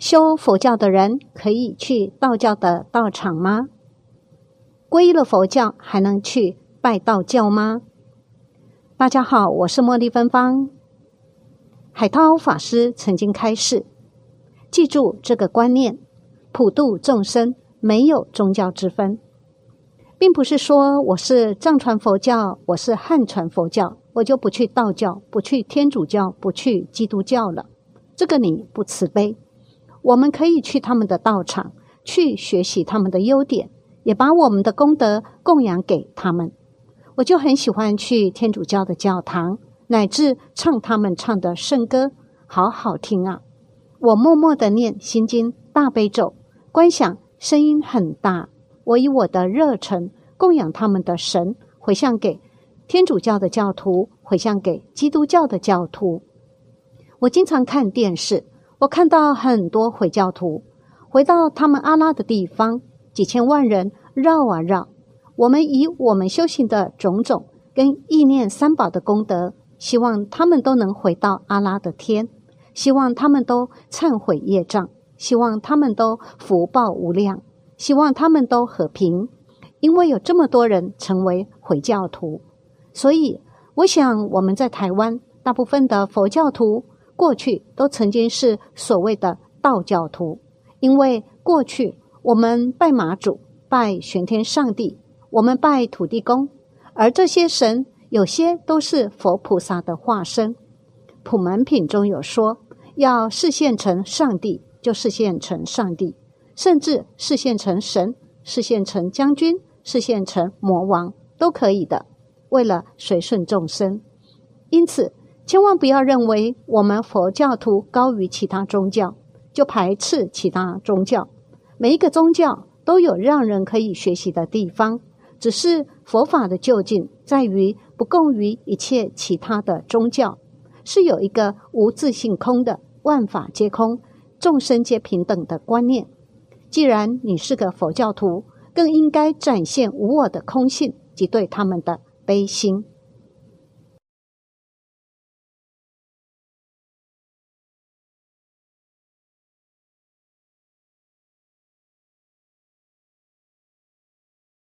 修佛教的人可以去道教的道场吗？皈依了佛教还能去拜道教吗？大家好，我是茉莉芬芳。海涛法师曾经开示：记住这个观念，普度众生没有宗教之分，并不是说我是藏传佛教，我是汉传佛教，我就不去道教，不去天主教，不去基督教了。这个你不慈悲。我们可以去他们的道场，去学习他们的优点，也把我们的功德供养给他们。我就很喜欢去天主教的教堂，乃至唱他们唱的圣歌，好好听啊！我默默的念心经、大悲咒，观想声音很大。我以我的热忱供养他们的神，回向给天主教的教徒，回向给基督教的教徒。我经常看电视。我看到很多回教徒回到他们阿拉的地方，几千万人绕啊绕。我们以我们修行的种种跟意念三宝的功德，希望他们都能回到阿拉的天，希望他们都忏悔业障，希望他们都福报无量，希望他们都和平。因为有这么多人成为回教徒，所以我想我们在台湾大部分的佛教徒。过去都曾经是所谓的道教徒，因为过去我们拜妈祖、拜玄天上帝，我们拜土地公，而这些神有些都是佛菩萨的化身。普门品中有说，要视现成上帝，就视现成上帝，甚至视现成神、视现成将军、视现成魔王都可以的，为了随顺众生。因此。千万不要认为我们佛教徒高于其他宗教，就排斥其他宗教。每一个宗教都有让人可以学习的地方，只是佛法的究竟在于不共于一切其他的宗教，是有一个无自性空的万法皆空、众生皆平等的观念。既然你是个佛教徒，更应该展现无我的空性及对他们的悲心。